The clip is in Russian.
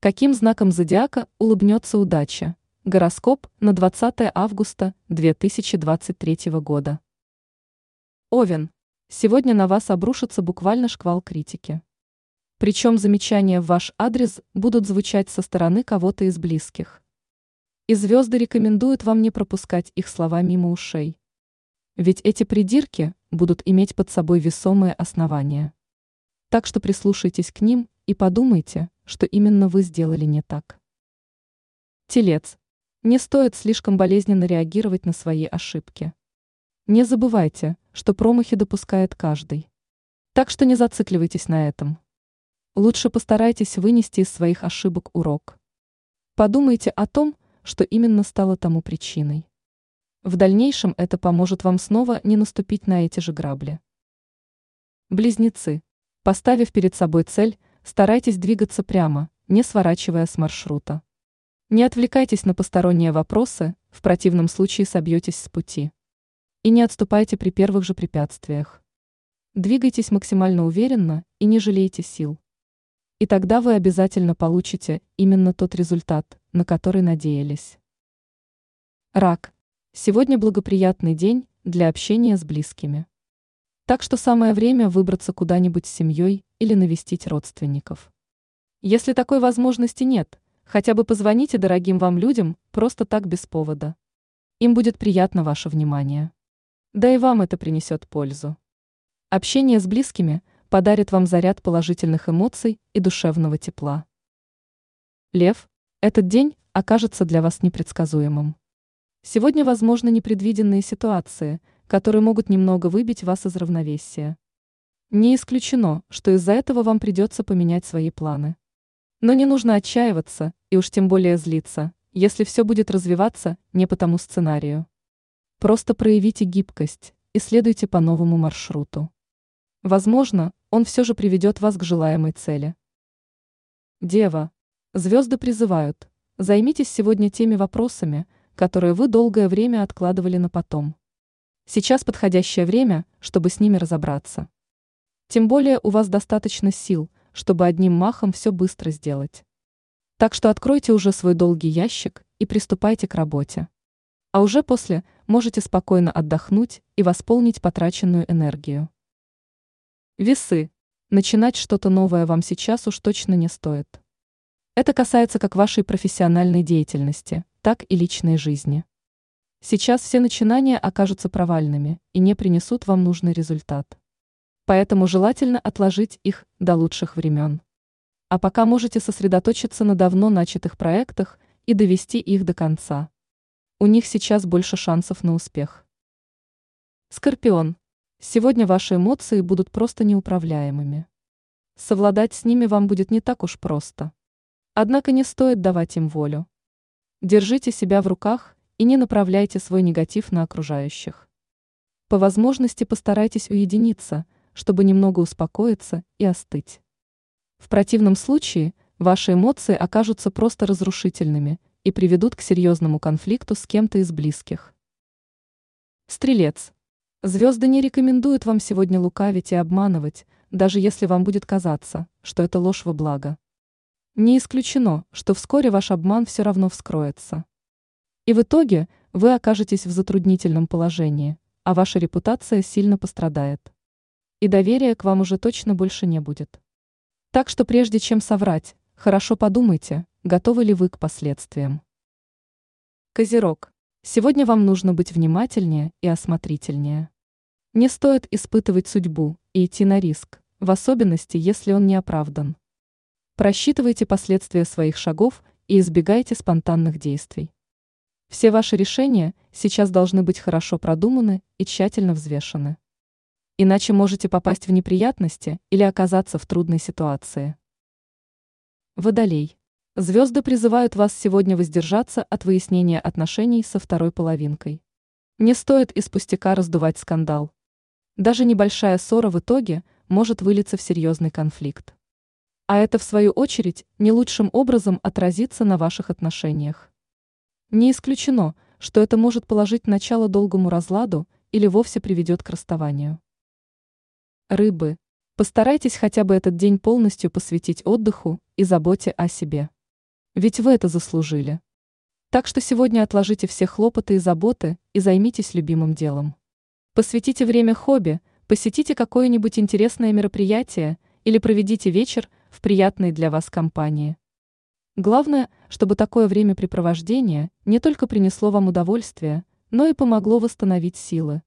Каким знаком зодиака улыбнется удача? Гороскоп на 20 августа 2023 года. Овен. Сегодня на вас обрушится буквально шквал критики. Причем замечания в ваш адрес будут звучать со стороны кого-то из близких. И звезды рекомендуют вам не пропускать их слова мимо ушей. Ведь эти придирки будут иметь под собой весомые основания. Так что прислушайтесь к ним и подумайте, что именно вы сделали не так. Телец. Не стоит слишком болезненно реагировать на свои ошибки. Не забывайте, что промахи допускает каждый. Так что не зацикливайтесь на этом. Лучше постарайтесь вынести из своих ошибок урок. Подумайте о том, что именно стало тому причиной. В дальнейшем это поможет вам снова не наступить на эти же грабли. Близнецы. Поставив перед собой цель, старайтесь двигаться прямо, не сворачивая с маршрута. Не отвлекайтесь на посторонние вопросы, в противном случае собьетесь с пути. И не отступайте при первых же препятствиях. Двигайтесь максимально уверенно и не жалейте сил. И тогда вы обязательно получите именно тот результат, на который надеялись. Рак. Сегодня благоприятный день для общения с близкими. Так что самое время выбраться куда-нибудь с семьей или навестить родственников. Если такой возможности нет, хотя бы позвоните дорогим вам людям просто так без повода. Им будет приятно ваше внимание. Да и вам это принесет пользу. Общение с близкими подарит вам заряд положительных эмоций и душевного тепла. Лев, этот день окажется для вас непредсказуемым. Сегодня возможны непредвиденные ситуации – которые могут немного выбить вас из равновесия. Не исключено, что из-за этого вам придется поменять свои планы. Но не нужно отчаиваться и уж тем более злиться, если все будет развиваться не по тому сценарию. Просто проявите гибкость и следуйте по новому маршруту. Возможно, он все же приведет вас к желаемой цели. Дева. Звезды призывают. Займитесь сегодня теми вопросами, которые вы долгое время откладывали на потом. Сейчас подходящее время, чтобы с ними разобраться. Тем более у вас достаточно сил, чтобы одним махом все быстро сделать. Так что откройте уже свой долгий ящик и приступайте к работе. А уже после можете спокойно отдохнуть и восполнить потраченную энергию. Весы. Начинать что-то новое вам сейчас уж точно не стоит. Это касается как вашей профессиональной деятельности, так и личной жизни. Сейчас все начинания окажутся провальными и не принесут вам нужный результат. Поэтому желательно отложить их до лучших времен. А пока можете сосредоточиться на давно начатых проектах и довести их до конца. У них сейчас больше шансов на успех. Скорпион. Сегодня ваши эмоции будут просто неуправляемыми. Совладать с ними вам будет не так уж просто. Однако не стоит давать им волю. Держите себя в руках и не направляйте свой негатив на окружающих. По возможности постарайтесь уединиться, чтобы немного успокоиться и остыть. В противном случае ваши эмоции окажутся просто разрушительными и приведут к серьезному конфликту с кем-то из близких. Стрелец. Звезды не рекомендуют вам сегодня лукавить и обманывать, даже если вам будет казаться, что это ложь во благо. Не исключено, что вскоре ваш обман все равно вскроется. И в итоге вы окажетесь в затруднительном положении, а ваша репутация сильно пострадает. И доверия к вам уже точно больше не будет. Так что прежде чем соврать, хорошо подумайте, готовы ли вы к последствиям. Козерог. Сегодня вам нужно быть внимательнее и осмотрительнее. Не стоит испытывать судьбу и идти на риск, в особенности, если он не оправдан. Просчитывайте последствия своих шагов и избегайте спонтанных действий. Все ваши решения сейчас должны быть хорошо продуманы и тщательно взвешены. Иначе можете попасть в неприятности или оказаться в трудной ситуации. Водолей. Звезды призывают вас сегодня воздержаться от выяснения отношений со второй половинкой. Не стоит из пустяка раздувать скандал. Даже небольшая ссора в итоге может вылиться в серьезный конфликт. А это, в свою очередь, не лучшим образом отразится на ваших отношениях. Не исключено, что это может положить начало долгому разладу или вовсе приведет к расставанию. Рыбы. Постарайтесь хотя бы этот день полностью посвятить отдыху и заботе о себе. Ведь вы это заслужили. Так что сегодня отложите все хлопоты и заботы и займитесь любимым делом. Посвятите время хобби, посетите какое-нибудь интересное мероприятие или проведите вечер в приятной для вас компании. Главное, чтобы такое времяпрепровождение не только принесло вам удовольствие, но и помогло восстановить силы.